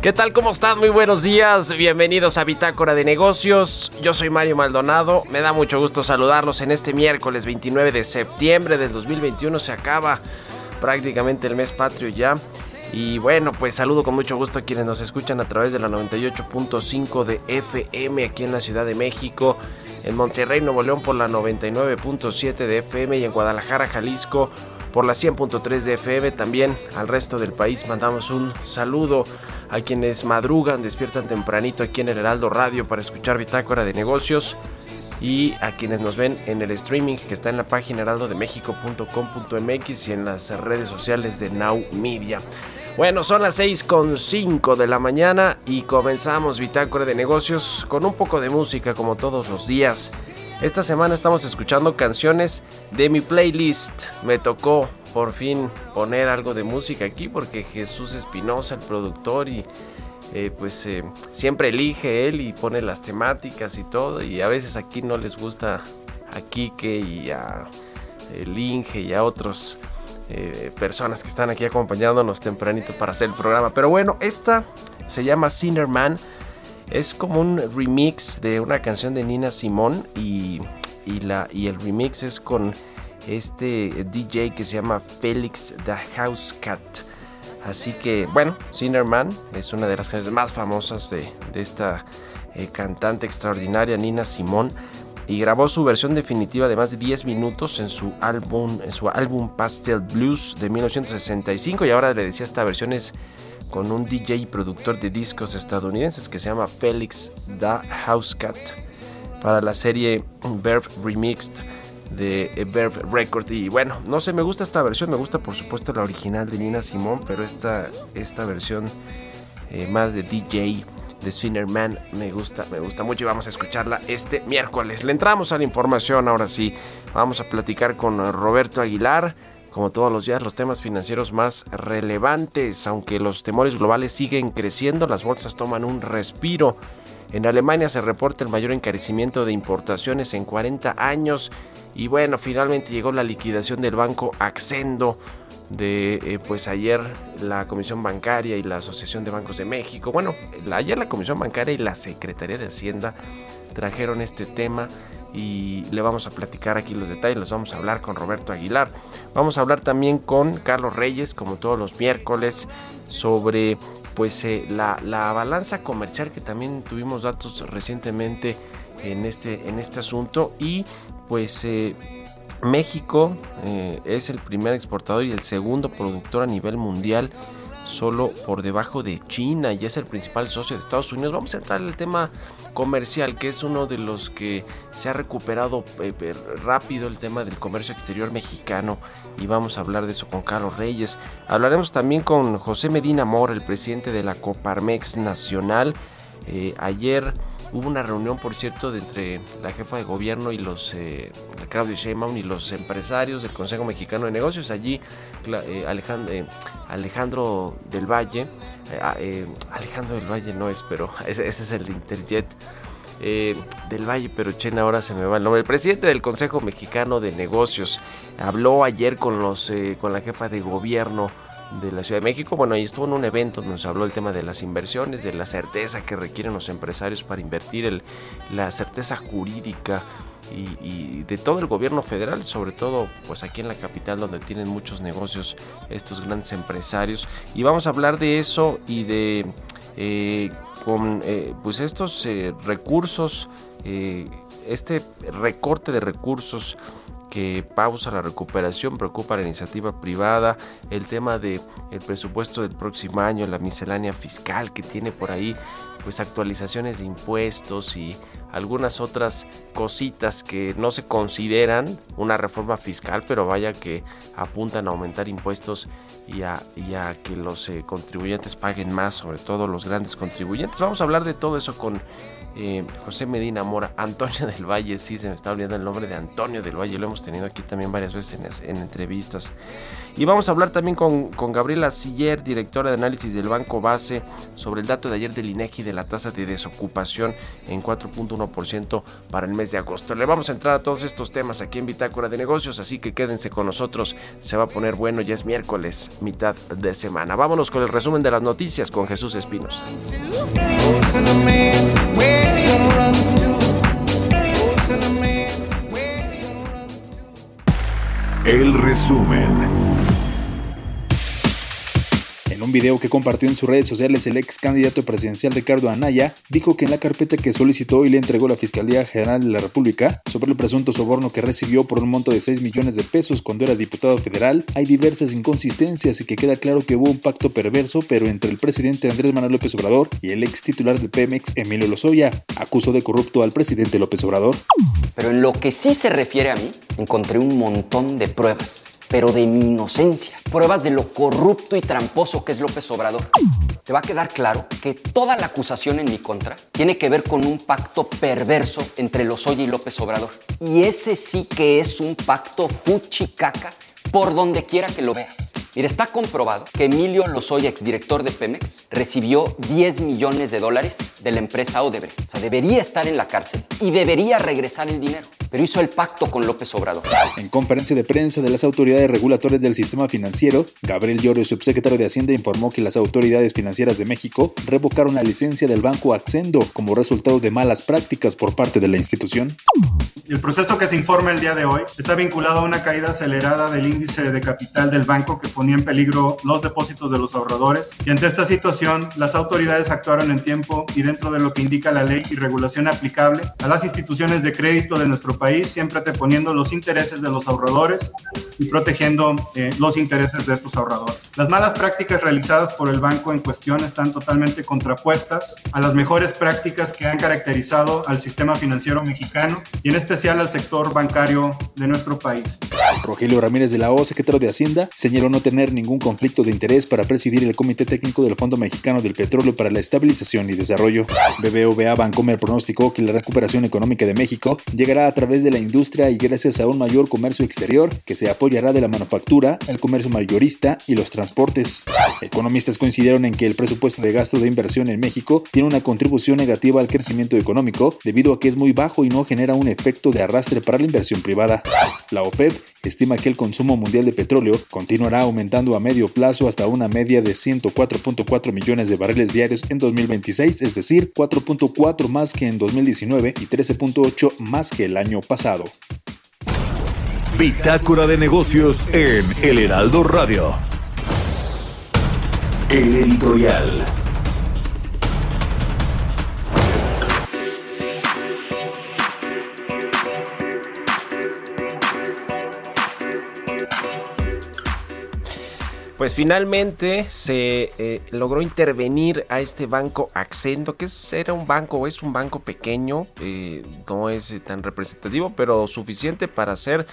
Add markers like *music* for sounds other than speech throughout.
¿Qué tal? ¿Cómo están? Muy buenos días. Bienvenidos a Bitácora de Negocios. Yo soy Mario Maldonado. Me da mucho gusto saludarlos en este miércoles 29 de septiembre del 2021. Se acaba prácticamente el mes patrio ya. Y bueno, pues saludo con mucho gusto a quienes nos escuchan a través de la 98.5 de FM aquí en la Ciudad de México, en Monterrey, Nuevo León por la 99.7 de FM y en Guadalajara, Jalisco por la 100.3 de FM. También al resto del país mandamos un saludo a quienes madrugan, despiertan tempranito aquí en el Heraldo Radio para escuchar Bitácora de Negocios y a quienes nos ven en el streaming que está en la página heraldodemexico.com.mx y en las redes sociales de Now Media. Bueno, son las 6.5 de la mañana y comenzamos Bitácora de Negocios con un poco de música como todos los días. Esta semana estamos escuchando canciones de mi playlist. Me tocó por fin poner algo de música aquí porque Jesús Espinosa, el productor, y eh, pues eh, siempre elige él y pone las temáticas y todo. Y a veces aquí no les gusta a Kike y a el eh, y a otros personas que están aquí acompañándonos tempranito para hacer el programa. Pero bueno, esta se llama Sinner Man. Es como un remix de una canción de Nina Simón y, la, y el remix es con este DJ que se llama Felix the House Cat. Así que, bueno, Man es una de las canciones más famosas de, esta eh, cantante extraordinaria, Nina Simón. Y grabó su versión definitiva de más de 10 minutos en su álbum, en su álbum Pastel Blues de 1965. Y ahora le decía, esta versión es con un DJ y productor de discos estadounidenses que se llama Felix the House Cat para la serie Verve Remixed de Verve Record. Y bueno, no sé, me gusta esta versión, me gusta por supuesto la original de Nina Simón, pero esta, esta versión eh, más de DJ de Spinner Man me gusta, me gusta mucho y vamos a escucharla este miércoles. Le entramos a la información ahora sí. Vamos a platicar con Roberto Aguilar. Como todos los días, los temas financieros más relevantes, aunque los temores globales siguen creciendo, las bolsas toman un respiro. En Alemania se reporta el mayor encarecimiento de importaciones en 40 años y bueno, finalmente llegó la liquidación del banco Accendo de eh, pues ayer la Comisión Bancaria y la Asociación de Bancos de México. Bueno, ayer la Comisión Bancaria y la Secretaría de Hacienda trajeron este tema y le vamos a platicar aquí los detalles, los vamos a hablar con Roberto Aguilar. Vamos a hablar también con Carlos Reyes, como todos los miércoles, sobre pues eh, la, la balanza comercial que también tuvimos datos recientemente en este, en este asunto y pues eh, México eh, es el primer exportador y el segundo productor a nivel mundial solo por debajo de China y es el principal socio de Estados Unidos. Vamos a entrar en el tema comercial, que es uno de los que se ha recuperado eh, rápido el tema del comercio exterior mexicano y vamos a hablar de eso con Carlos Reyes. Hablaremos también con José Medina Mor, el presidente de la Coparmex Nacional. ayer Hubo una reunión, por cierto, de entre la jefa de gobierno y los, eh, Claudio Sheinbaum y los empresarios del Consejo Mexicano de Negocios. Allí eh, Alejandro, eh, Alejandro del Valle, ah, Alejandro del Valle no es, pero *laughs* ese, es el Interjet. del Valle, pero Chen ahora se me va el nombre. El presidente del Consejo Mexicano de Negocios habló ayer con los con la jefa de gobierno de la Ciudad de México. Bueno, ahí estuvo en un evento donde se habló el tema de las inversiones, de la certeza que requieren los empresarios para invertir, la certeza jurídica y, de todo el gobierno federal, sobre todo pues aquí en la capital donde tienen muchos negocios estos grandes empresarios. Y vamos a hablar de eso y de eh, con eh, pues estos eh, recursos, este recorte de recursos que pausa la recuperación, preocupa la iniciativa privada, el tema de el presupuesto del próximo año, la miscelánea fiscal que tiene por ahí, pues actualizaciones de impuestos y algunas otras cositas que no se consideran una reforma fiscal, pero vaya que apuntan a aumentar impuestos y a, que los eh, contribuyentes paguen más, sobre todo los grandes contribuyentes. Vamos a hablar de todo eso con eh, José Medina Mora, Antonio del Valle, sí, se me está olvidando el nombre de Antonio del Valle, lo hemos tenido aquí también varias veces en, entrevistas. Y vamos a hablar también con, con, Gabriela Siller, directora de análisis del Banco Base, sobre el dato de ayer del INEGI de la tasa de desocupación en 4.1% para el mes de agosto. Le vamos a entrar a todos estos temas aquí en Bitácora de Negocios, así que quédense con nosotros, se va a poner bueno, ya es miércoles, mitad de semana. Vámonos con el resumen de las noticias con Jesús Espinos. El resumen. Un video que compartió en sus redes sociales, el ex candidato presidencial Ricardo Anaya dijo que en la carpeta que solicitó y le entregó la Fiscalía General de la República sobre el presunto soborno que recibió por un monto de 6 millones de pesos cuando era diputado federal, hay diversas inconsistencias y que queda claro que hubo un pacto perverso, pero entre el presidente Andrés Manuel López Obrador y el ex titular de Pemex, Emilio Lozoya, acusó de corrupto al presidente López Obrador. Pero en lo que sí se refiere a mí, encontré un montón de pruebas pero de mi inocencia. Pruebas de lo corrupto y tramposo que es López Obrador. Te va a quedar claro que toda la acusación en mi contra tiene que ver con un pacto perverso entre Lozoya y López Obrador. Y ese sí que es un pacto fuchicaca por donde quiera que lo veas. Mira, está comprobado que Emilio Lozoya, exdirector de Pemex, recibió 10 millones de dólares de la empresa Odebrecht. O sea, debería estar en la cárcel y debería regresar el dinero pero hizo el pacto con López Obrador. En conferencia de prensa de las autoridades regulatorias del sistema financiero, Gabriel Llorio, subsecretario de Hacienda, informó que las autoridades financieras de México revocaron la licencia del banco Accendo como resultado de malas prácticas por parte de la institución. El proceso que se informa el día de hoy está vinculado a una caída acelerada del índice de capital del banco que ponía en peligro los depósitos de los ahorradores y ante esta situación las autoridades actuaron en tiempo y dentro de lo que indica la ley y regulación aplicable a las instituciones de crédito de nuestro país, siempre poniendo los intereses de los ahorradores y protegiendo eh, los intereses de estos ahorradores. Las malas prácticas realizadas por el banco en cuestión están totalmente contrapuestas a las mejores prácticas que han caracterizado al sistema financiero mexicano y en especial al sector bancario de nuestro país. Rogelio Ramírez de la O, secretario de Hacienda, señaló no tener ningún conflicto de interés para presidir el Comité Técnico del Fondo Mexicano del Petróleo para la Estabilización y Desarrollo. BBVA Bancomer pronosticó que la recuperación económica de México llegará a través de la industria y gracias a un mayor comercio exterior que se apoyará de la manufactura, el comercio mayorista y los transportes. Economistas coincidieron en que el presupuesto de gasto de inversión en México tiene una contribución negativa al crecimiento económico debido a que es muy bajo y no genera un efecto de arrastre para la inversión privada. La OPEP estima que el consumo mundial de petróleo continuará aumentando a medio plazo hasta una media de 104.4 millones de barriles diarios en 2026, es decir, 4.4 más que en 2019 y 13.8 más que el año pasado. Bitácora de negocios en El Heraldo Radio. El editorial. Pues finalmente se eh, logró intervenir a este banco Accendo, que era un banco, es un banco pequeño, eh, no es eh, tan representativo, pero suficiente para hacer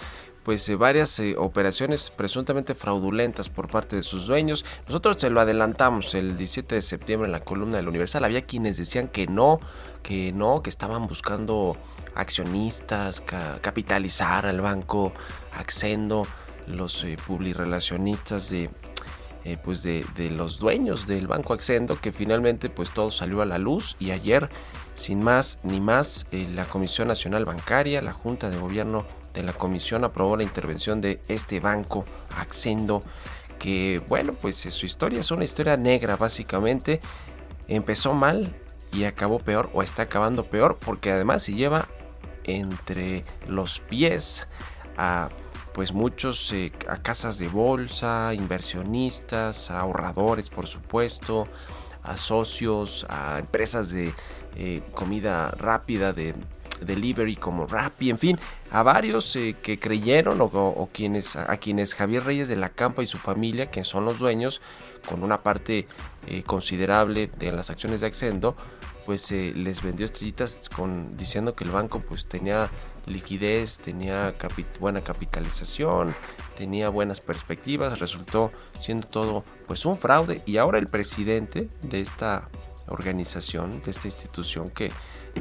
pues varias operaciones presuntamente fraudulentas por parte de sus dueños. Nosotros se lo adelantamos el 17 de septiembre en la columna del Universal. Había quienes decían que no, que no, que estaban buscando accionistas, capitalizar al banco Accendo, los eh, publirelacionistas de, eh, pues de, los dueños del banco Accendo, que finalmente pues todo salió a la luz. Y ayer, sin más ni más, eh, la Comisión Nacional Bancaria, la Junta de Gobierno de la Comisión aprobó la intervención de este banco Accendo, que bueno, pues su historia es una historia negra básicamente, empezó mal y acabó peor o está acabando peor porque además se lleva entre los pies a pues muchos eh, a casas de bolsa, inversionistas, a ahorradores por supuesto, a socios, a empresas de eh, comida rápida, de delivery como Rappi, en fin, a varios eh, que creyeron o, quienes a, quienes Javier Reyes de la Campa y su familia, que son los dueños, con una parte considerable de las acciones de Accendo, pues les vendió estrellitas con diciendo que el banco pues tenía liquidez, tenía buena capitalización, tenía buenas perspectivas, resultó siendo todo pues un fraude. Y ahora el presidente de esta organización, de esta institución que,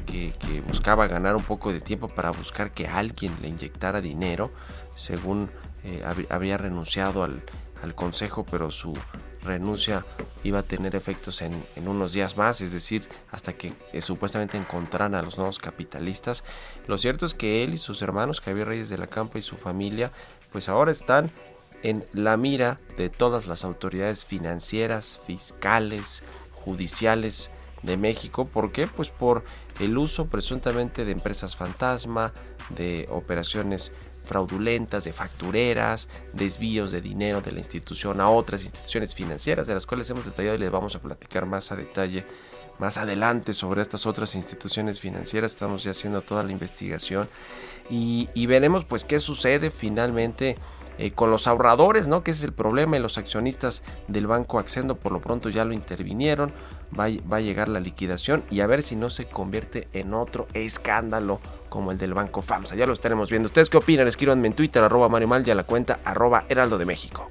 que, buscaba ganar un poco de tiempo para buscar que alguien le inyectara dinero, según eh, había renunciado al, al consejo, pero su renuncia iba a tener efectos en, unos días más, es decir, hasta que eh, supuestamente encontraran a los nuevos capitalistas. Lo cierto es que él y sus hermanos, Javier Reyes de la Campa y su familia, pues ahora están en la mira de todas las autoridades financieras, fiscales, judiciales de México. ¿Por qué? Pues por el uso presuntamente de empresas fantasma, de operaciones fraudulentas, de factureras, desvíos de dinero de la institución a otras instituciones financieras, de las cuales hemos detallado y les vamos a platicar más a detalle más adelante sobre estas otras instituciones financieras. Estamos ya haciendo toda la investigación y, veremos pues qué sucede finalmente eh, con los ahorradores, ¿no? Que es el problema y los accionistas del banco Accendo por lo pronto ya lo intervinieron. Va, va a llegar la liquidación y a ver si no se convierte en otro escándalo como el del Banco FAMSA. Ya lo estaremos viendo. ¿Ustedes qué opinan? Escríbanme en Twitter, arroba Mario Mal y a la cuenta arroba Heraldo de México.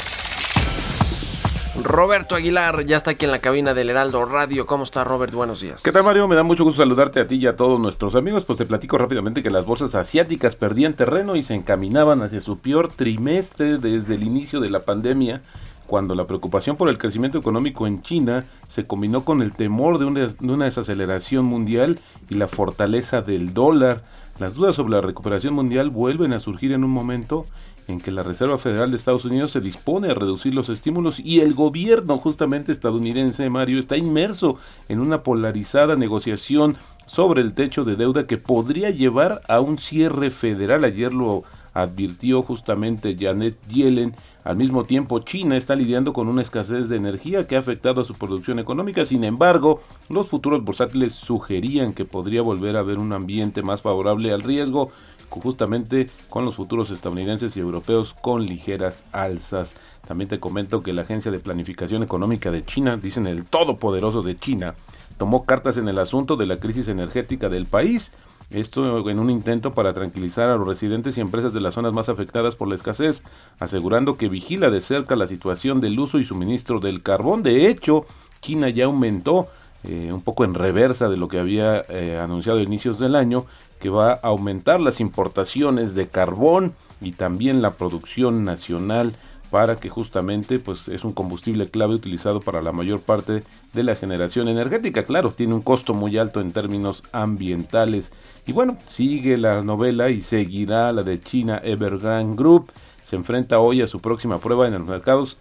Roberto Aguilar ya está aquí en la cabina del Heraldo Radio. ¿Cómo está Robert? Buenos días. ¿Qué tal Mario? Me da mucho gusto saludarte a ti y a todos nuestros amigos. Pues te platico rápidamente que las bolsas asiáticas perdían terreno y se encaminaban hacia su peor trimestre desde el inicio de la pandemia, cuando la preocupación por el crecimiento económico en China se combinó con el temor de una, de una desaceleración mundial y la fortaleza del dólar. Las dudas sobre la recuperación mundial vuelven a surgir en un momento en que la Reserva Federal de Estados Unidos se dispone a reducir los estímulos y el gobierno justamente estadounidense, Mario, está inmerso en una polarizada negociación sobre el techo de deuda que podría llevar a un cierre federal. Ayer lo advirtió justamente Janet Yellen. Al mismo tiempo, China está lidiando con una escasez de energía que ha afectado a su producción económica. Sin embargo, los futuros bursátiles sugerían que podría volver a haber un ambiente más favorable al riesgo justamente con los futuros estadounidenses y europeos con ligeras alzas. También te comento que la Agencia de Planificación Económica de China, dicen el todopoderoso de China, tomó cartas en el asunto de la crisis energética del país. Esto en un intento para tranquilizar a los residentes y empresas de las zonas más afectadas por la escasez, asegurando que vigila de cerca la situación del uso y suministro del carbón. De hecho, China ya aumentó eh, un poco en reversa de lo que había eh, anunciado a inicios del año, que va a aumentar las importaciones de carbón y también la producción nacional para que justamente pues es un combustible clave utilizado para la mayor parte de la generación energética. Claro, tiene un costo muy alto en términos ambientales. Y bueno, sigue la novela y seguirá la de China Evergrande Group. Se enfrenta hoy a su próxima prueba en los mercados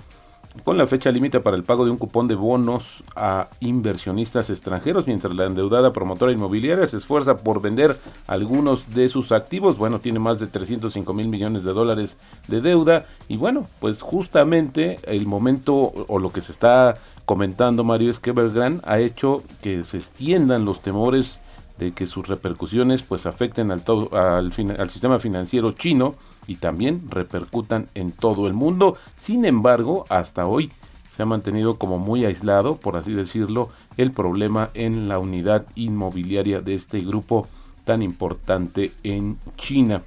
con la fecha límite para el pago de un cupón de bonos a inversionistas extranjeros, mientras la endeudada promotora inmobiliaria se esfuerza por vender algunos de sus activos. Bueno, tiene más de 305 mil millones de dólares de deuda. Y bueno, pues justamente el momento o lo que se está comentando, Mario, es que ha hecho que se extiendan los temores de que sus repercusiones pues afecten al, todo, al, al sistema financiero chino y también repercutan en todo el mundo. Sin embargo, hasta hoy se ha mantenido como muy aislado, por así decirlo, el problema en la unidad inmobiliaria de este grupo tan importante en China.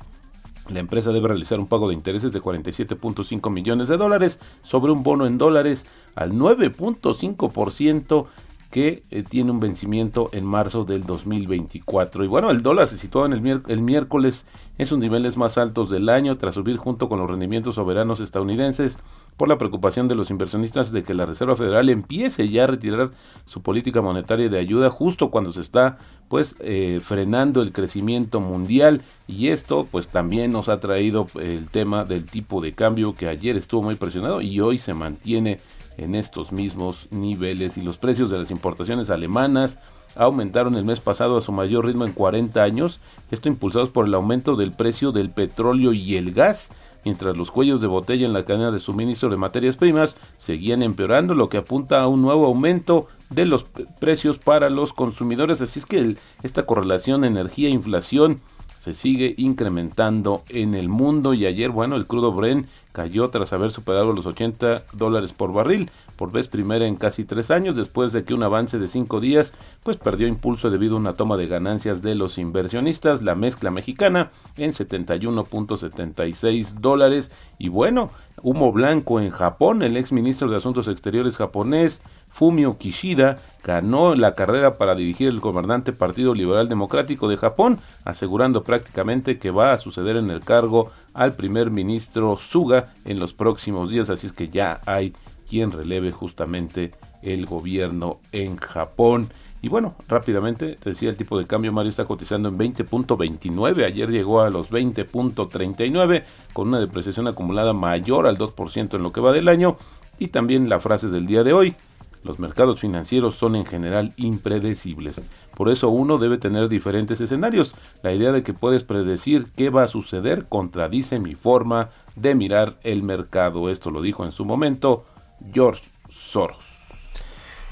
La empresa debe realizar un pago de intereses de 47.5 millones de dólares sobre un bono en dólares al 9.5% que eh, tiene un vencimiento en marzo del 2024. Y bueno, el dólar se situó en el, miércoles en sus niveles más altos del año tras subir junto con los rendimientos soberanos estadounidenses por la preocupación de los inversionistas de que la Reserva Federal empiece ya a retirar su política monetaria de ayuda justo cuando se está pues eh, frenando el crecimiento mundial y esto pues también nos ha traído el tema del tipo de cambio que ayer estuvo muy presionado y hoy se mantiene en estos mismos niveles y los precios de las importaciones alemanas aumentaron el mes pasado a su mayor ritmo en 40 años, esto impulsados por el aumento del precio del petróleo y el gas, mientras los cuellos de botella en la cadena de suministro de materias primas seguían empeorando, lo que apunta a un nuevo aumento de los precios para los consumidores. Así es que esta correlación energía-inflación se sigue incrementando en el mundo y ayer, bueno, el crudo Bren cayó tras haber superado los 80 dólares por barril por vez primera en casi tres años después de que un avance de cinco días pues perdió impulso debido a una toma de ganancias de los inversionistas la mezcla mexicana en 71.76 dólares. Y bueno humo blanco en Japón el ex ministro de Asuntos Exteriores japonés Fumio Kishida ganó la carrera para dirigir el gobernante Partido Liberal Democrático de Japón, asegurando prácticamente que va a suceder en el cargo al primer ministro Suga en los próximos días, así es que ya hay quien releve justamente el gobierno en Japón. Y bueno, rápidamente, te decía el tipo de cambio, Mario está cotizando en 20.29, ayer llegó a los 20.39 con una depreciación acumulada mayor al 2% en lo que va del año. Y también la frase del día de hoy, los mercados financieros son en general impredecibles. Por eso uno debe tener diferentes escenarios. La idea de que puedes predecir qué va a suceder contradice mi forma de mirar el mercado. Esto lo dijo en su momento George Soros.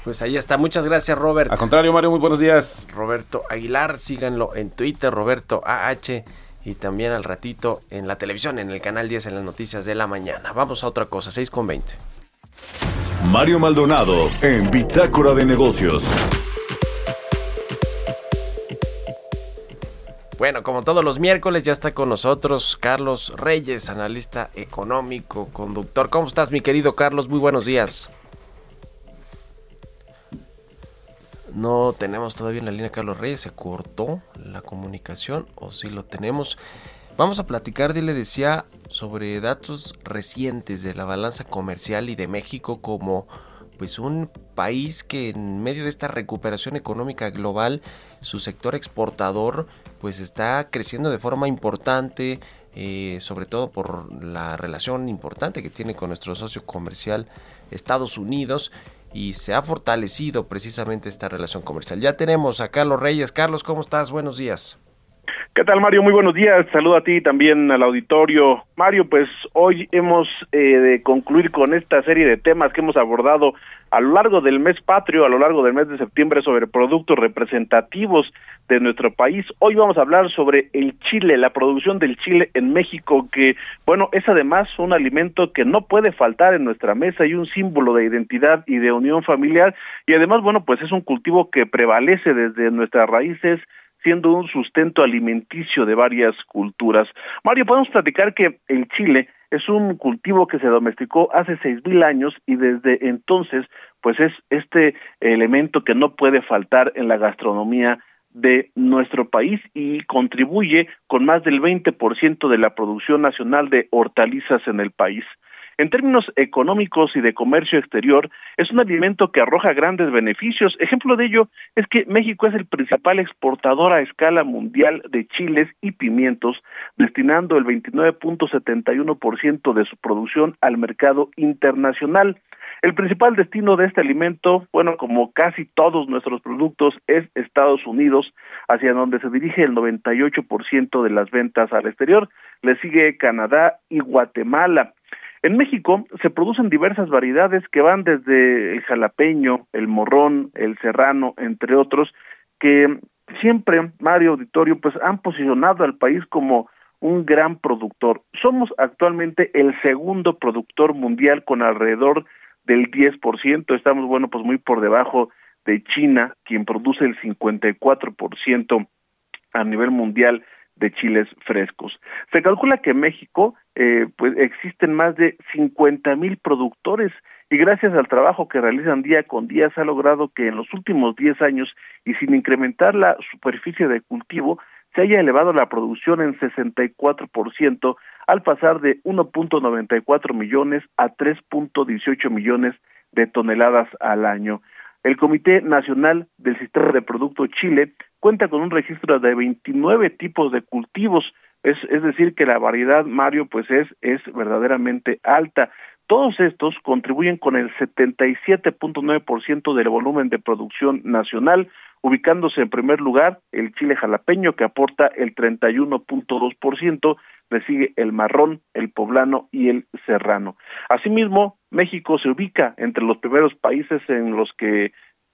Pues ahí está. Muchas gracias, Robert. Al contrario, Mario, muy buenos días. Roberto Aguilar, síganlo en Twitter, Roberto AH, y también al ratito en la televisión, en el canal 10 en las noticias de la mañana. Vamos a otra cosa, 6 con 20. Mario Maldonado en Bitácora de Negocios. Bueno, como todos los miércoles ya está con nosotros Carlos Reyes, analista económico, conductor. ¿Cómo estás, mi querido Carlos? Muy buenos días. No tenemos todavía en la línea Carlos Reyes, se cortó la comunicación o si lo tenemos. Vamos a platicar, le decía, sobre datos recientes de la balanza comercial y de México como pues un país que en medio de esta recuperación económica global, su sector exportador pues está creciendo de forma importante, eh, sobre todo por la relación importante que tiene con nuestro socio comercial Estados Unidos y se ha fortalecido precisamente esta relación comercial. Ya tenemos a Carlos Reyes. Carlos, ¿cómo estás? Buenos días. ¿Qué tal, Mario? Muy buenos días. Saludo a ti también al auditorio. Mario, pues hoy hemos eh, de concluir con esta serie de temas que hemos abordado a lo largo del mes patrio, a lo largo del mes de septiembre sobre productos representativos de nuestro país. Hoy vamos a hablar sobre el chile, la producción del chile en México, que, bueno, es además un alimento que no puede faltar en nuestra mesa y un símbolo de identidad y de unión familiar. Y además, bueno, pues es un cultivo que prevalece desde nuestras raíces siendo un sustento alimenticio de varias culturas. Mario, podemos platicar que el chile es un cultivo que se domesticó hace seis mil años y desde entonces, pues es este elemento que no puede faltar en la gastronomía de nuestro país y contribuye con más del 20% de la producción nacional de hortalizas en el país. En términos económicos y de comercio exterior, es un alimento que arroja grandes beneficios. Ejemplo de ello es que México es el principal exportador a escala mundial de chiles y pimientos, destinando el 29.71% de su producción al mercado internacional. El principal destino de este alimento, bueno, como casi todos nuestros productos, es Estados Unidos, hacia donde se dirige el 98% de las ventas al exterior. Le sigue Canadá y Guatemala. En México se producen diversas variedades que van desde el jalapeño, el morrón, el serrano, entre otros, que siempre, Mario Auditorio, pues han posicionado al país como un gran productor. Somos actualmente el segundo productor mundial con alrededor del 10%. Estamos, bueno, pues muy por debajo de China, quien produce el 54% a nivel mundial de chiles frescos. Se calcula que en México eh, pues existen más de 50 mil productores y gracias al trabajo que realizan día con día se ha logrado que en los últimos 10 años y sin incrementar la superficie de cultivo se haya elevado la producción en 64% al pasar de 1.94 millones a 3.18 millones de toneladas al año. El Comité Nacional del Sistema de Producto Chile cuenta con un registro de 29 tipos de cultivos, es, es decir, que la variedad, Mario, pues es, es verdaderamente alta. Todos estos contribuyen con el 77.9% del volumen de producción nacional, ubicándose en primer lugar el chile jalapeño que aporta el 31.2%, le sigue el marrón, el poblano y el serrano. Asimismo, México se ubica entre los primeros países en los que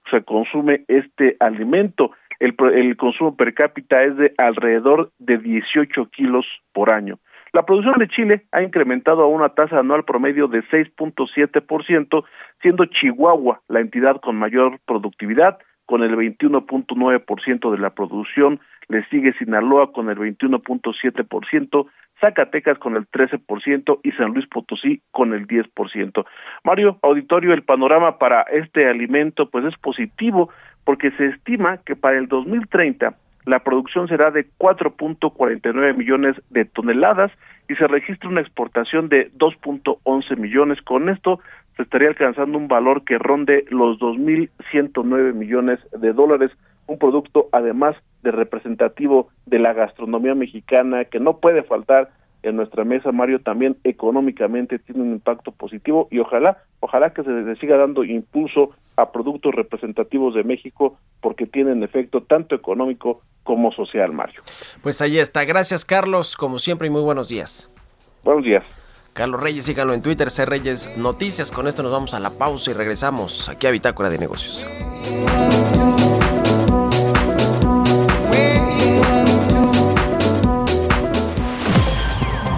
se consume este alimento. El, el consumo per cápita es de alrededor de 18 kilos por año. La producción de Chile ha incrementado a una tasa anual promedio de 6.7%, siendo Chihuahua la entidad con mayor productividad, con el 21.9% de la producción, le sigue Sinaloa con el 21.7%, Zacatecas con el 13% y San Luis Potosí con el 10%. Mario, auditorio, el panorama para este alimento pues es positivo porque se estima que para el 2030 la producción será de 4.49 millones de toneladas y se registra una exportación de 2.11 millones. Con esto se estaría alcanzando un valor que ronde los 2.109 millones de dólares, un producto además de representativo de la gastronomía mexicana que no puede faltar en nuestra mesa, Mario, también económicamente tiene un impacto positivo y ojalá, ojalá que se le siga dando impulso a productos representativos de México porque tienen efecto tanto económico como social, Mario. Pues ahí está. Gracias, Carlos, como siempre y muy buenos días. Buenos días. Carlos Reyes, síganlo en Twitter, C Reyes Noticias. Con esto nos vamos a la pausa y regresamos aquí a Bitácora de Negocios.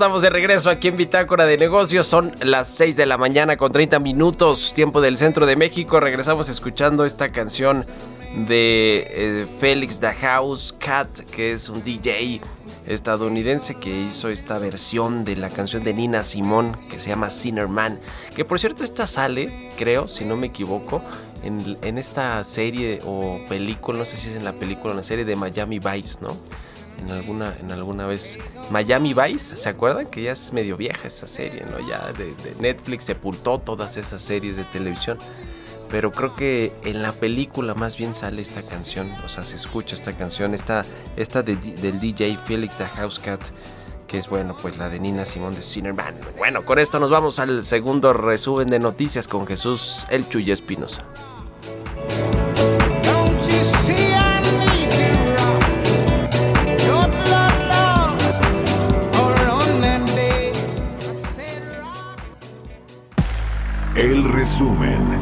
Estamos de regreso aquí en Bitácora de Negocios. Son las 6 de la mañana con 30 minutos, tiempo del centro de México. Regresamos escuchando esta canción de eh, Félix The House Cat, que es un DJ estadounidense que hizo esta versión de la canción de Nina Simón que se llama Sinner Man. Que por cierto, esta sale, creo, si no me equivoco, en, en esta serie o película, no sé si es en la película o en la serie de Miami Vice, ¿no? En alguna, en alguna vez. Miami Vice, ¿se acuerdan? Que ya es medio vieja esa serie, ¿no? Ya de, Netflix sepultó todas esas series de televisión. Pero creo que en la película más bien sale esta canción, o sea, se escucha esta canción, esta, esta del DJ Felix the House Cat, que es bueno, pues la de Nina Simón de Sinnerman. Bueno, con esto nos vamos al segundo resumen de noticias con Jesús El Chuy Espinosa. Resumen.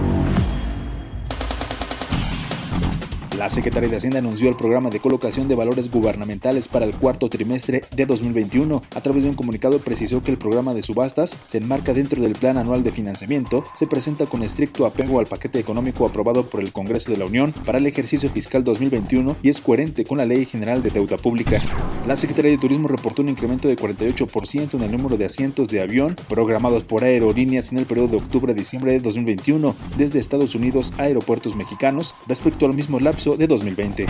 La Secretaría de Hacienda anunció el programa de colocación de valores gubernamentales para el cuarto trimestre de 2021. A través de un comunicado precisó que el programa de subastas se enmarca dentro del Plan Anual de Financiamiento, se presenta con estricto apego al paquete económico aprobado por el Congreso de la Unión para el ejercicio fiscal 2021 y es coherente con la Ley General de Deuda Pública. La Secretaría de Turismo reportó un incremento de 48% en el número de asientos de avión programados por aerolíneas en el periodo de octubre a diciembre de 2021 desde Estados Unidos a aeropuertos mexicanos respecto al mismo lapso de 2020.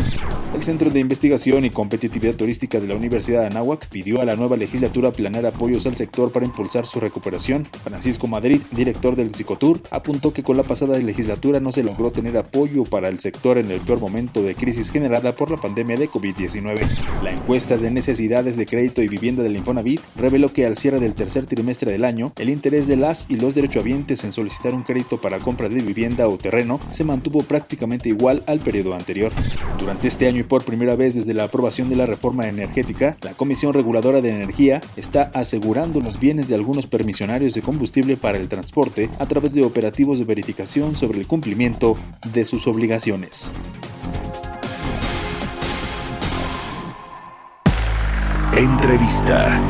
El Centro de Investigación y Competitividad Turística de la Universidad de Anáhuac pidió a la nueva legislatura planear apoyos al sector para impulsar su recuperación. Francisco Madrid, director del Psicotur, apuntó que con la pasada legislatura no se logró tener apoyo para el sector en el peor momento de crisis generada por la pandemia de COVID-19. La encuesta de necesidades de crédito y vivienda del Infonavit reveló que al cierre del tercer trimestre del año, el interés de las y los derechohabientes en solicitar un crédito para compra de vivienda o terreno se mantuvo prácticamente igual al periodo anterior. Durante este año y por primera vez desde la aprobación de la reforma energética, la Comisión Reguladora de Energía está asegurando los bienes de algunos permisionarios de combustible para el transporte a través de operativos de verificación sobre el cumplimiento de sus obligaciones. Entrevista.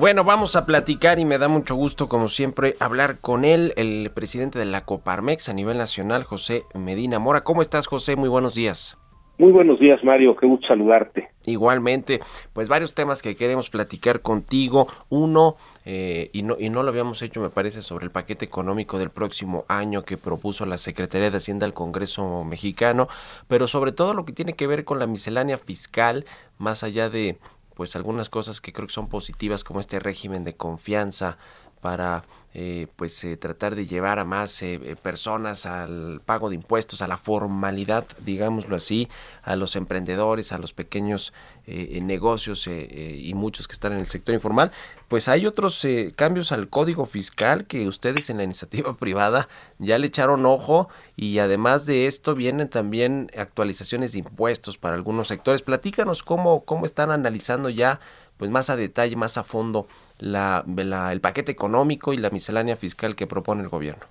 Bueno, vamos a platicar y me da mucho gusto, como siempre, hablar con él, el presidente de la Coparmex a nivel nacional, José Medina Mora. ¿Cómo estás, José? Muy buenos días. Muy buenos días, Mario. Qué gusto saludarte. Igualmente, pues varios temas que queremos platicar contigo. Uno, eh, y, no, y no lo habíamos hecho, me parece, sobre el paquete económico del próximo año que propuso la Secretaría de Hacienda al Congreso mexicano, pero sobre todo lo que tiene que ver con la miscelánea fiscal, más allá de pues algunas cosas que creo que son positivas como este régimen de confianza para eh, pues eh, tratar de llevar a más eh, personas al pago de impuestos, a la formalidad, digámoslo así, a los emprendedores, a los pequeños negocios y muchos que están en el sector informal, pues hay otros cambios al código fiscal que ustedes en la iniciativa *laughs* privada ya le echaron ojo y además de esto vienen también actualizaciones de impuestos para algunos sectores. Platícanos cómo, cómo están analizando ya pues más a detalle, más a fondo la, el paquete económico y la miscelánea fiscal que propone el gobierno.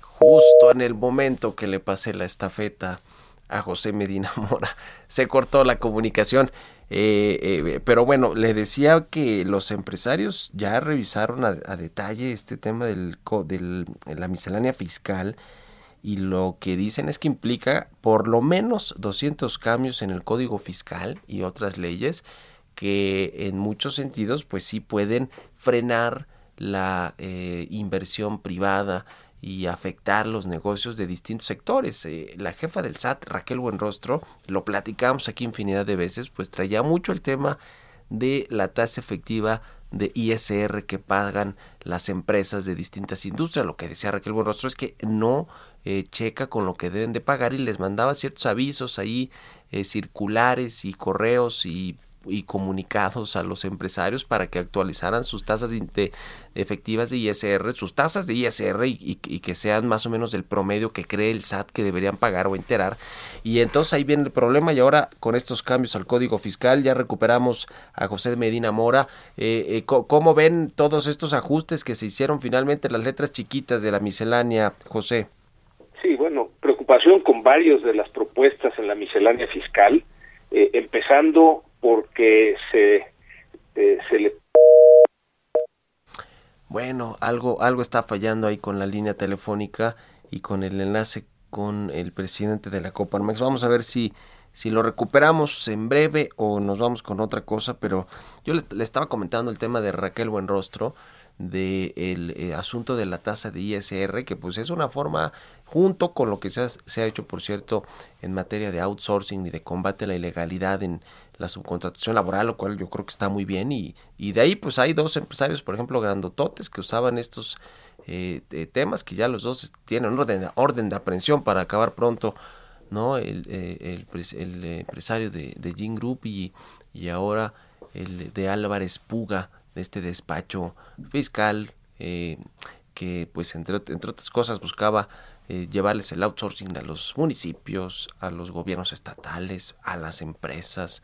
Justo en el momento que le pasé la estafeta a José Medina *laughs* Mora, se cortó la comunicación. Eh, eh, pero bueno, le decía que los empresarios ya revisaron a, detalle este tema del, del, la miscelánea fiscal y lo que dicen es que implica por lo menos 200 cambios en el código fiscal y otras leyes que en muchos sentidos pues sí pueden frenar la eh, inversión privada y afectar los negocios de distintos sectores. Eh, la jefa del SAT, Raquel Buenrostro, lo platicamos aquí infinidad de veces, pues traía mucho el tema de la tasa efectiva de ISR que pagan las empresas de distintas industrias. Lo que decía Raquel Buenrostro es que no eh, checa con lo que deben de pagar y les mandaba ciertos avisos ahí, circulares y correos y y comunicados a los empresarios para que actualizaran sus tasas de, efectivas de ISR, sus tasas de ISR y, que sean más o menos del promedio que cree el SAT que deberían pagar o enterar. Y entonces ahí viene el problema y ahora con estos cambios al Código Fiscal ya recuperamos a José Medina Mora. Eh, eh, ¿Cómo ven todos estos ajustes que se hicieron finalmente las letras chiquitas de la miscelánea, José? Sí, bueno, preocupación con varios de las propuestas en la miscelánea fiscal, eh, empezando porque se, eh, se le... Bueno, algo, algo está fallando ahí con la línea telefónica y con el enlace con el presidente de la Coparmex. Vamos a ver si, si lo recuperamos en breve o nos vamos con otra cosa, pero yo le, estaba comentando el tema de Raquel Buenrostro del de eh, asunto de la tasa de ISR, que pues es una forma, junto con lo que se ha, se ha hecho, por cierto, en materia de outsourcing y de combate a la ilegalidad en, la subcontratación laboral, lo cual yo creo que está muy bien. Y, y de ahí pues hay dos empresarios, por ejemplo, grandototes, que usaban estos eh, temas, que ya los dos tienen orden, orden de aprehensión para acabar pronto, ¿no? El, eh, el, empresario de, de Gin Group y, y ahora el de Álvarez Puga, de este despacho fiscal, eh, que pues entre, entre otras cosas buscaba llevarles el outsourcing a los municipios, a los gobiernos estatales, a las empresas,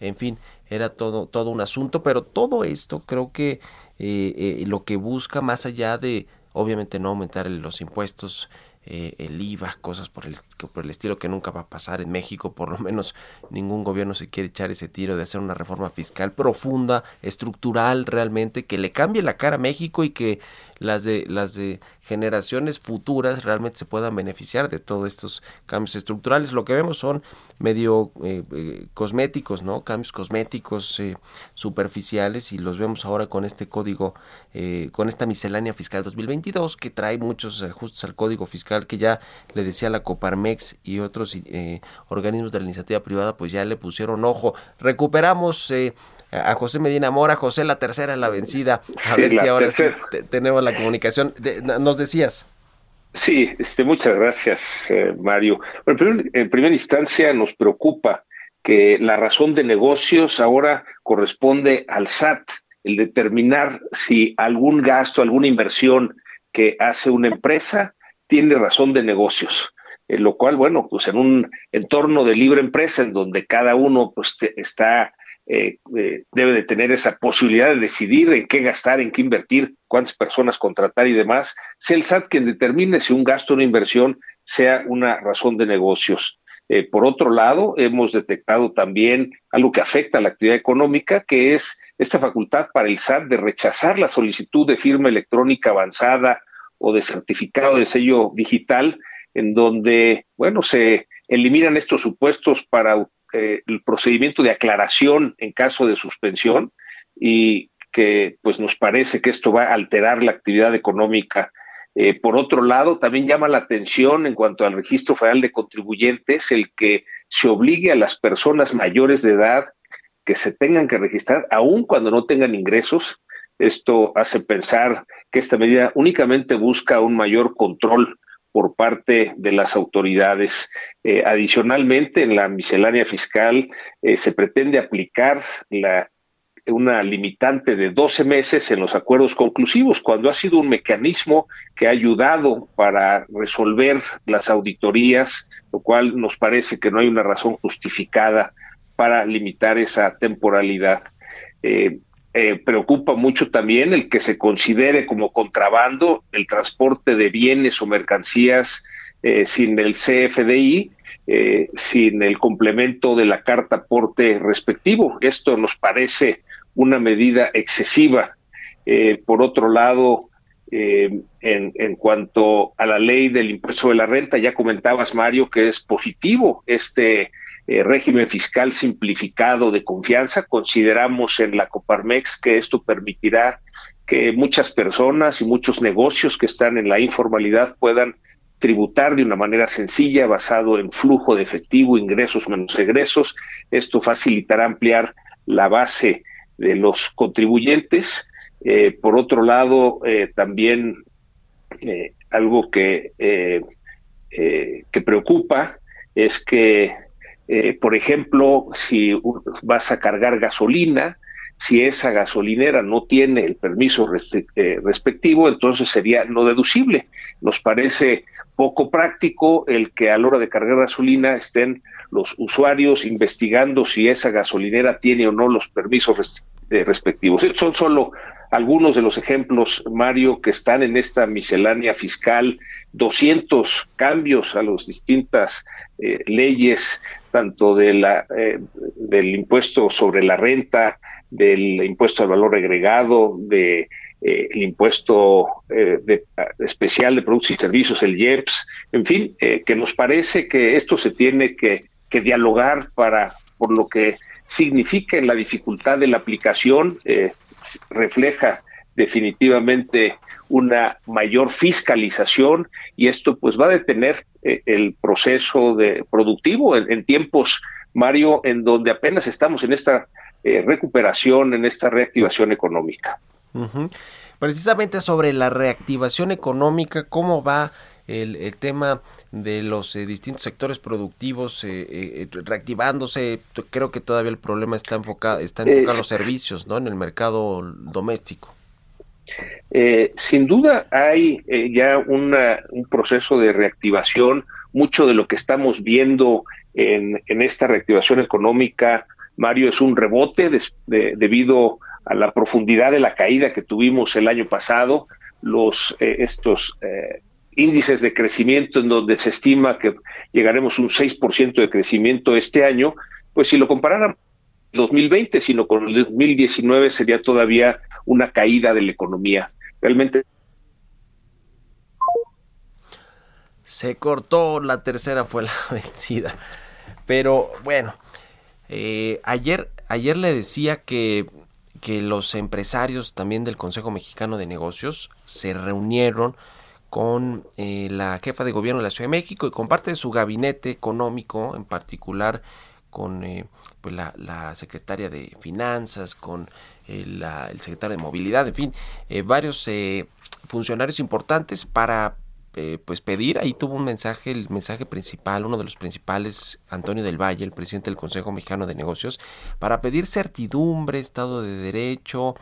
en fin, era todo, todo un asunto, pero todo esto creo que eh, eh, lo que busca más allá de, obviamente no aumentar los impuestos, eh, el IVA, cosas por el, por el estilo que nunca va a pasar en México, por lo menos ningún gobierno se quiere echar ese tiro de hacer una reforma fiscal profunda, estructural realmente, que le cambie la cara a México y que las de, las de generaciones futuras realmente se puedan beneficiar de todos estos cambios estructurales. Lo que vemos son medio eh, eh, cosméticos, ¿no? Cambios cosméticos superficiales y los vemos ahora con este código, con esta miscelánea fiscal 2022 que trae muchos ajustes al código fiscal que ya le decía la Coparmex y otros organismos de la iniciativa privada pues ya le pusieron ojo. Recuperamos a José Medina Mora. José, la tercera en la vencida. A ver si ahora tenemos la comunicación. nos decías. Sí, este, muchas gracias, eh, Mario. en primera instancia nos preocupa que la razón de negocios ahora corresponde al SAT, el determinar si algún gasto, alguna inversión que hace una empresa tiene razón de negocios. En lo cual, bueno, pues en un entorno de libre empresa en donde cada uno pues está eh, eh, debe de tener esa posibilidad de decidir en qué gastar, en qué invertir, cuántas personas contratar y demás, sea el SAT quien determine si un gasto o una inversión sea una razón de negocios. Eh, por otro lado, hemos detectado también algo que afecta a la actividad económica, que es esta facultad para el SAT de rechazar la solicitud de firma electrónica avanzada o de certificado de sello digital, en donde, bueno, se eliminan estos supuestos para eh, el procedimiento de aclaración en caso de suspensión y que pues nos parece que esto va a alterar la actividad económica. Eh, por otro lado, también llama la atención en cuanto al registro federal de contribuyentes el que se obligue a las personas mayores de edad que se tengan que registrar aun cuando no tengan ingresos. Esto hace pensar que esta medida únicamente busca un mayor control por parte de las autoridades. Eh, adicionalmente, en la miscelánea fiscal eh, se pretende aplicar la, una limitante de 12 meses en los acuerdos conclusivos, cuando ha sido un mecanismo que ha ayudado para resolver las auditorías, lo cual nos parece que no hay una razón justificada para limitar esa temporalidad. Eh, eh, preocupa mucho también el que se considere como contrabando el transporte de bienes o mercancías eh, sin el CFDI, eh, sin el complemento de la carta porte respectivo. Esto nos parece una medida excesiva. por otro lado, en, en, cuanto a la ley del impuesto de la renta, ya comentabas, Mario, que es positivo este eh, régimen fiscal simplificado de confianza. Consideramos en la Coparmex que esto permitirá que muchas personas y muchos negocios que están en la informalidad puedan tributar de una manera sencilla, basado en flujo de efectivo, ingresos menos egresos. Esto facilitará ampliar la base de los contribuyentes. Eh, por otro lado, eh, también algo que, que preocupa es que eh, por ejemplo, si vas a cargar gasolina, si esa gasolinera no tiene el permiso eh, respectivo, entonces sería no deducible. Nos parece poco práctico el que a la hora de cargar gasolina estén los usuarios investigando si esa gasolinera tiene o no los permisos eh, respectivos. Son solo algunos de los ejemplos, Mario, que están en esta miscelánea fiscal, 200 cambios a las distintas eh, leyes, tanto de la, eh, del impuesto sobre la renta, del impuesto al valor agregado, de eh, el impuesto de, especial de productos y servicios, el IEPS, en fin, que nos parece que esto se tiene que, que dialogar para, por lo que significa en la dificultad de la aplicación, refleja definitivamente una mayor fiscalización y esto pues va a detener eh, el proceso de productivo en, tiempos Mario en donde apenas estamos en esta eh, recuperación en esta reactivación económica. Precisamente sobre la reactivación económica cómo va el, tema de los eh, distintos sectores productivos eh, eh, reactivándose. Creo que todavía el problema está enfocado, está enfocado en los servicios, ¿no? En el mercado doméstico. sin duda hay ya un proceso de reactivación. Mucho de lo que estamos viendo en, en esta reactivación económica, Mario, es un rebote debido a la profundidad de la caída que tuvimos el año pasado. Los estos índices de crecimiento en donde se estima que llegaremos un 6% de crecimiento este año, pues si lo compararan 2020, sino con el 2019 sería todavía una caída de la economía. Realmente se cortó, la tercera fue la *laughs* vencida. Pero bueno, eh, ayer, ayer le decía que, que los empresarios también del Consejo Mexicano de Negocios se reunieron con eh, la jefa de gobierno de la Ciudad de México y con parte de su gabinete económico, en particular con eh, pues la, secretaria de Finanzas, con el, el secretario de Movilidad, en fin, varios funcionarios importantes para eh, pues pedir, ahí tuvo un mensaje, el mensaje principal, uno de los principales, Antonio del Valle, el presidente del Consejo Mexicano de Negocios, para pedir certidumbre, Estado de Derecho,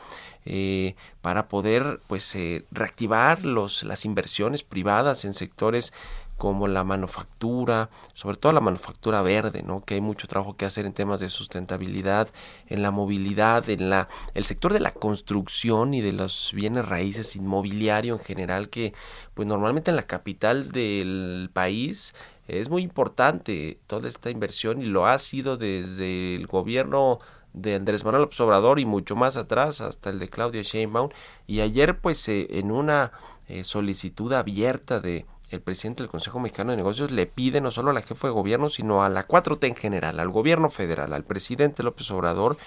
eh, para poder pues eh, reactivar los, las inversiones privadas en sectores como la manufactura, sobre todo la manufactura verde, ¿no? que hay mucho trabajo que hacer en temas de sustentabilidad, en la movilidad, en la el sector de la construcción y de los bienes raíces inmobiliario en general que pues normalmente en la capital del país es muy importante toda esta inversión y lo ha sido desde el gobierno de Andrés Manuel López Obrador y mucho más atrás hasta el de Claudia Sheinbaum. Y ayer pues eh, en una eh, solicitud abierta de el presidente del Consejo Mexicano de Negocios le pide no solo a la jefa de gobierno, sino a la 4T en general, al gobierno federal, al presidente López Obrador,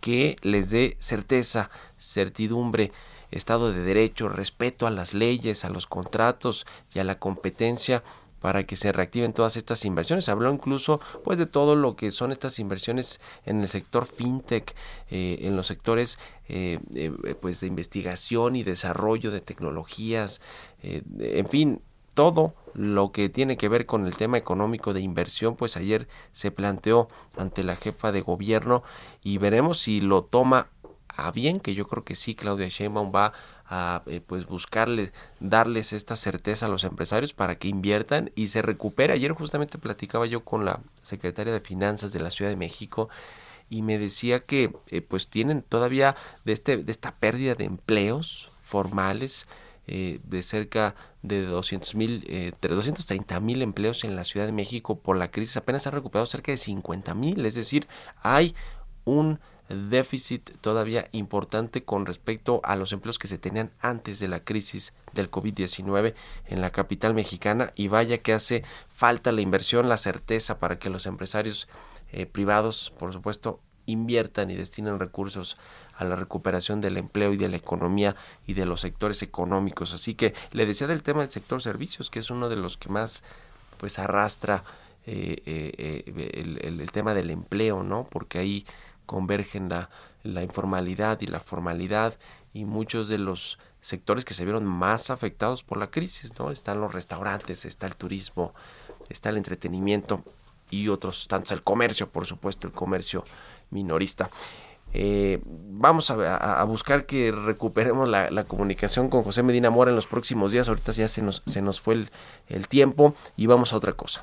que les dé certeza, certidumbre, Estado de Derecho, respeto a las leyes, a los contratos y a la competencia para que se reactiven todas estas inversiones. Habló incluso pues de todo lo que son estas inversiones en el sector fintech, eh, en los sectores eh, eh, pues de investigación y desarrollo de tecnologías, en fin, todo lo que tiene que ver con el tema económico de inversión, pues ayer se planteó ante la jefa de gobierno y veremos si lo toma a bien, que yo creo que sí, Claudia Sheinbaum va a eh, pues buscarle darles esta certeza a los empresarios para que inviertan y se recupere. Ayer justamente platicaba yo con la secretaria de Finanzas de la Ciudad de México y me decía que eh, pues tienen todavía de este de esta pérdida de empleos formales eh, de cerca de 200 mil, eh, 230 mil empleos en la Ciudad de México por la crisis, apenas ha recuperado cerca de 50 mil, es decir, hay un déficit todavía importante con respecto a los empleos que se tenían antes de la crisis del COVID-19 en la capital mexicana y vaya que hace falta la inversión, la certeza para que los empresarios eh, privados, por supuesto, inviertan y destinen recursos a la recuperación del empleo y de la economía y de los sectores económicos. Así que le decía del tema del sector servicios, que es uno de los que más pues arrastra eh, eh, eh, el, tema del empleo, ¿no? Porque ahí convergen la, la informalidad y la formalidad y muchos de los sectores que se vieron más afectados por la crisis, ¿no? Están los restaurantes, está el turismo, está el entretenimiento y otros tantos, el comercio, por supuesto, el comercio minorista. Eh, vamos a, buscar que recuperemos la, comunicación con José Medina Mora en los próximos días. Ahorita ya se nos, se nos fue el, el tiempo y vamos a otra cosa.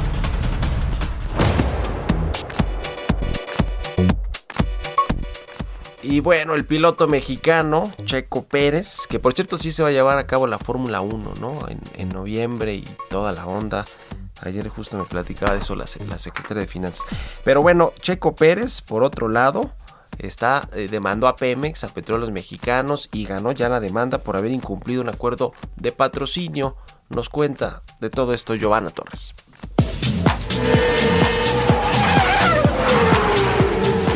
Y bueno, el piloto mexicano, Checo Pérez, que por cierto sí se va a llevar a cabo la Fórmula 1, ¿no? En, noviembre y toda la onda. Ayer justo me platicaba de eso la, la secretaria de Finanzas. Pero bueno, Checo Pérez, por otro lado, está eh, demandó a Pemex, a Petróleos Mexicanos y ganó ya la demanda por haber incumplido un acuerdo de patrocinio nos cuenta de todo esto Giovanna Torres.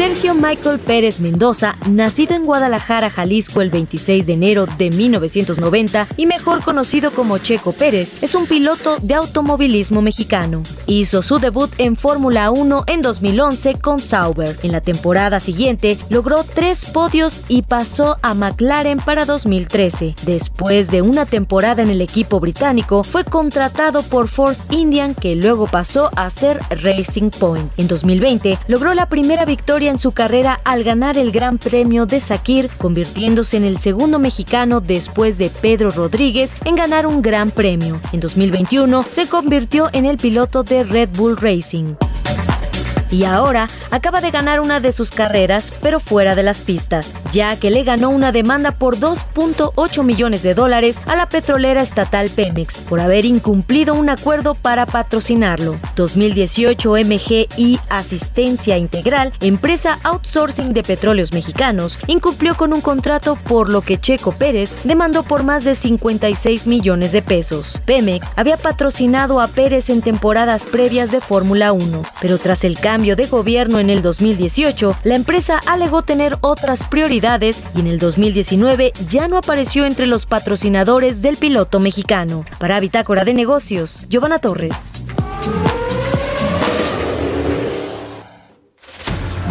Sergio Michael Pérez Mendoza, nacido en Guadalajara, Jalisco el 26 de enero de 1990 y mejor conocido como Checo Pérez, es un piloto de automovilismo mexicano. Hizo su debut en Fórmula 1 en 2011 con Sauber. En la temporada siguiente logró tres podios y pasó a McLaren para 2013. Después de una temporada en el equipo británico, fue contratado por Force Indian que luego pasó a ser Racing Point. En 2020 logró la primera victoria en su carrera al ganar el Gran Premio de Sakir, convirtiéndose en el segundo mexicano después de Pedro Rodríguez en ganar un Gran Premio. En 2021 se convirtió en el piloto de Red Bull Racing. Y ahora acaba de ganar una de sus carreras, pero fuera de las pistas, ya que le ganó una demanda por 2.8 millones de dólares a la petrolera estatal Pemex por haber incumplido un acuerdo para patrocinarlo. 2018 MGI Asistencia Integral, empresa outsourcing de petróleos mexicanos, incumplió con un contrato por lo que Checo Pérez demandó por más de 56 millones de pesos. Pemex había patrocinado a Pérez en temporadas previas de Fórmula 1, pero tras el cambio de gobierno en el 2018, la empresa alegó tener otras prioridades y en el 2019 ya no apareció entre los patrocinadores del piloto mexicano. Para Bitácora de Negocios, Giovanna Torres.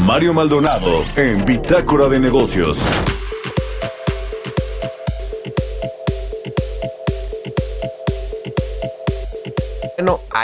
Mario Maldonado en Bitácora de Negocios.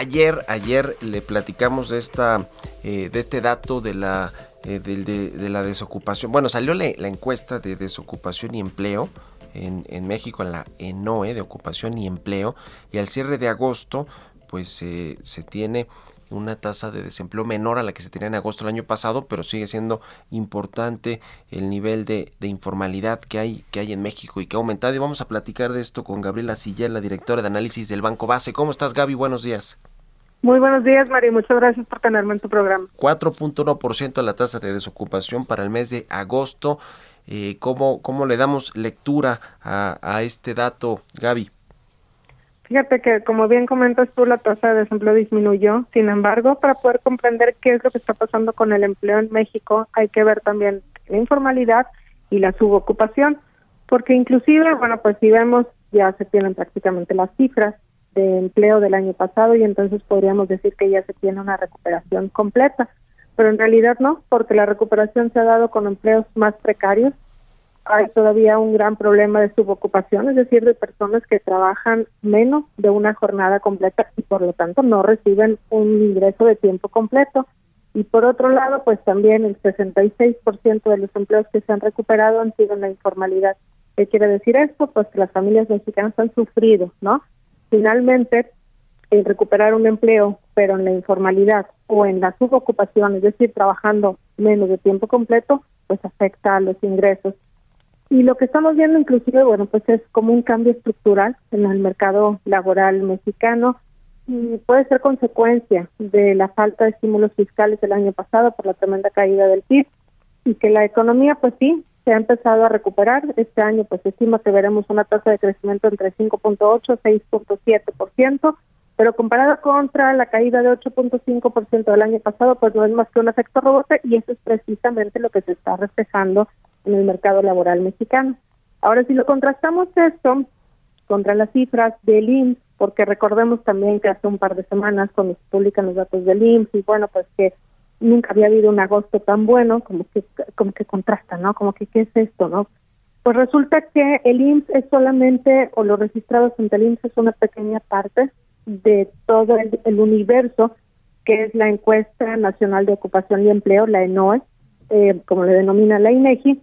Ayer, ayer le platicamos de esta, eh, de este dato de la, eh, de, la desocupación. Bueno, salió la, encuesta de desocupación y empleo en, en, México, en la ENOE de ocupación y empleo, y al cierre de agosto, pues eh, se tiene una tasa de desempleo menor a la que se tenía en agosto del año pasado, pero sigue siendo importante el nivel de, informalidad que hay, que hay en México y que ha aumentado. Y vamos a platicar de esto con Gabriela Sillel, la directora de análisis del Banco Base. ¿Cómo estás, Gaby? Buenos días. Muy buenos días, Mario. Muchas gracias por tenerme en tu programa. 4.1% la tasa de desocupación para el mes de agosto. Eh, ¿cómo, ¿Cómo le damos lectura a, a este dato, Gaby? Fíjate que, como bien comentas tú, la tasa de desempleo disminuyó. Sin embargo, para poder comprender qué es lo que está pasando con el empleo en México, hay que ver también la informalidad y la subocupación, porque inclusive, bueno, pues si vemos, ya se tienen prácticamente las cifras de empleo del año pasado y entonces podríamos decir que ya se tiene una recuperación completa, pero en realidad no, porque la recuperación se ha dado con empleos más precarios, hay todavía un gran problema de subocupación, es decir, de personas que trabajan menos de una jornada completa y por lo tanto no reciben un ingreso de tiempo completo. Y por otro lado, pues también el 66% de los empleos que se han recuperado han sido en la informalidad. ¿Qué quiere decir esto? Pues que las familias mexicanas han sufrido, ¿no? Finalmente, el recuperar un empleo, pero en la informalidad o en la subocupación, es decir, trabajando menos de tiempo completo, pues afecta a los ingresos. Y lo que estamos viendo inclusive, bueno, pues es como un cambio estructural en el mercado laboral mexicano y puede ser consecuencia de la falta de estímulos fiscales del año pasado por la tremenda caída del PIB y que la economía pues sí se ha empezado a recuperar. Este año pues estima que veremos una tasa de crecimiento entre 5.8 y 6.7%, pero comparada contra la caída de 8.5% del año pasado pues no es más que un efecto rebote y eso es precisamente lo que se está reflejando en el mercado laboral mexicano. Ahora, si lo contrastamos esto contra las cifras del IMSS, porque recordemos también que hace un par de semanas cuando se publican los datos del IMSS y bueno, pues que nunca había habido un agosto tan bueno, como que como que contrasta, ¿no? Como que qué es esto, ¿no? Pues resulta que el IMSS es solamente, o los registrados ante el IMSS es una pequeña parte de todo el, universo que es la encuesta nacional de ocupación y empleo, la ENOE, eh, como le denomina la INEGI,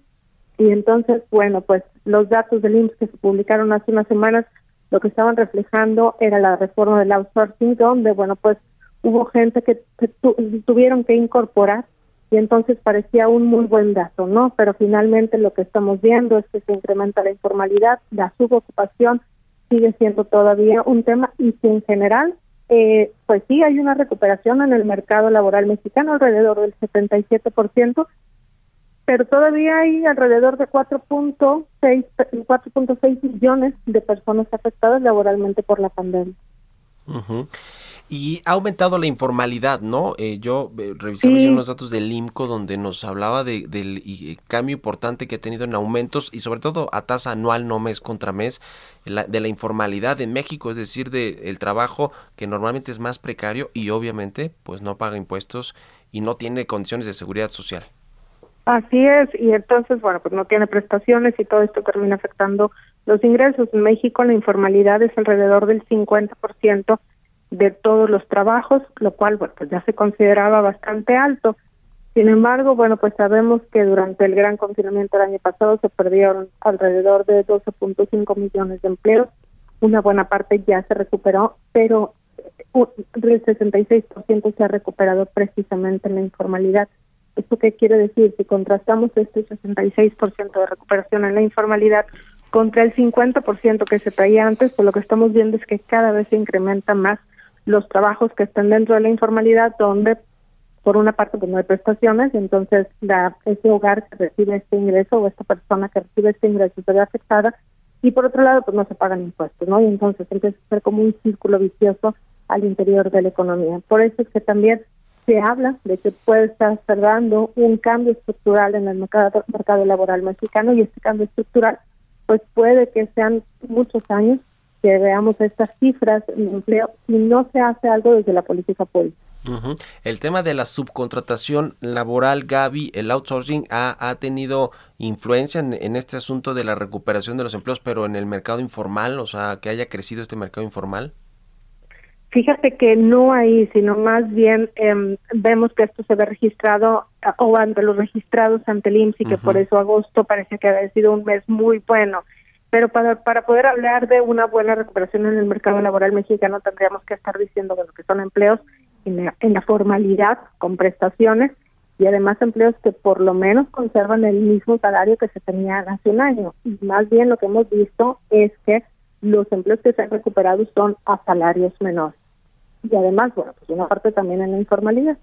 y entonces, bueno, pues los datos del IMSS que se publicaron hace unas semanas, lo que estaban reflejando era la reforma del outsourcing, donde, bueno, pues hubo gente que tuvieron que incorporar y entonces parecía un muy buen dato, ¿no? Pero finalmente lo que estamos viendo es que se incrementa la informalidad, la subocupación sigue siendo todavía un tema y que en general, eh, pues sí hay una recuperación en el mercado laboral mexicano, alrededor del 77%, pero todavía hay alrededor de 4.6 4.6 millones de personas afectadas laboralmente por la pandemia. Y ha aumentado la informalidad, ¿no? Eh, yo eh, revisaba unos datos del IMCO donde nos hablaba de, del cambio importante que ha tenido en aumentos y sobre todo a tasa anual, no mes contra mes, de la informalidad en México, es decir, del trabajo que normalmente es más precario y obviamente pues no paga impuestos y no tiene condiciones de seguridad social. Así es, y entonces, bueno, pues no tiene prestaciones y todo esto termina afectando los ingresos. En México la informalidad es alrededor del 50% de todos los trabajos, lo cual, bueno, pues ya se consideraba bastante alto. Sin embargo, bueno, pues sabemos que durante el gran confinamiento del año pasado se perdieron alrededor de 12.5 millones de empleos. Una buena parte ya se recuperó, pero el 66% se ha recuperado precisamente en la informalidad. ¿Esto qué quiere decir? Si contrastamos este 66% de recuperación en la informalidad contra el 50% que se traía antes, pues lo que estamos viendo es que cada vez se incrementa más los trabajos que están dentro de la informalidad, donde por una parte pues no hay prestaciones, entonces la, ese hogar que recibe este ingreso o esta persona que recibe este ingreso se ve afectada, y por otro lado pues no se pagan impuestos, ¿no? Y entonces empieza a ser como un círculo vicioso al interior de la economía. Por eso es que también se habla de que puede estar cerrando un cambio estructural en el mercado, mercado laboral mexicano y este cambio estructural pues puede que sean muchos años que veamos estas cifras en empleo si no se hace algo desde la política pública. El tema de la subcontratación laboral, Gaby, el outsourcing, ha, ha tenido influencia en, en, este asunto de la recuperación de los empleos, pero en el mercado informal, o sea, que haya crecido este mercado informal. Fíjate que no ahí, sino más bien eh, vemos que esto se ve registrado o ante los registrados ante el IMSS y que por eso agosto parece que ha sido un mes muy bueno. Pero para, para poder hablar de una buena recuperación en el mercado laboral mexicano tendríamos que estar diciendo que son empleos en la, en la formalidad con prestaciones y además empleos que por lo menos conservan el mismo salario que se tenía hace un año. Y más bien lo que hemos visto es que los empleos que se han recuperado son a salarios menores. Y además, bueno, pues una parte también en la informalidad.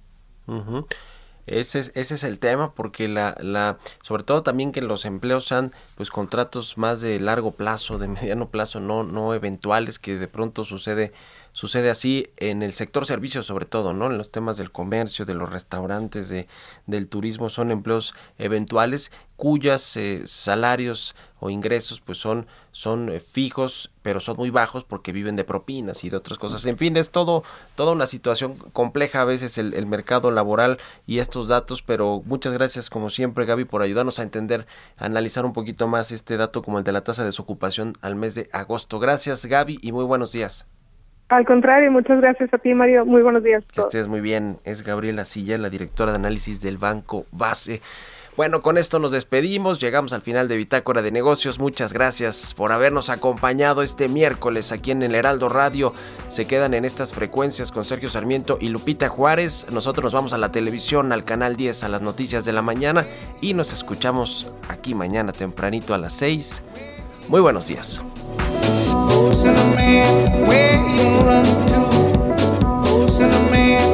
Ese es, ese es el tema porque la, la sobre todo también que los empleos sean pues contratos más de largo plazo de *laughs* mediano plazo no no eventuales que de pronto sucede sucede así en el sector servicios sobre todo, ¿no? En los temas del comercio, de los restaurantes, de, del turismo, son empleos eventuales cuyas eh, salarios o ingresos pues son, son eh, fijos, pero son muy bajos porque viven de propinas y de otras cosas. En fin, es todo, toda una situación compleja a veces el, el mercado laboral y estos datos, pero muchas gracias como siempre Gaby por ayudarnos a entender, a analizar un poquito más este dato como el de la tasa de desocupación al mes de agosto. Gracias Gaby y muy buenos días. Al contrario, muchas gracias a ti, Mario. Muy buenos días. Que estés muy bien. Es Gabriela Silla, la directora de análisis del Banco Base. Bueno, con esto nos despedimos, llegamos al final de Bitácora de Negocios. Muchas gracias por habernos acompañado este miércoles aquí en el Heraldo Radio. Se quedan en estas frecuencias con Sergio Sarmiento y Lupita Juárez. Nosotros nos vamos a la televisión, al canal 10, a las noticias de la mañana y nos escuchamos aquí mañana tempranito a las 6. Muy buenos días. to ocean of man.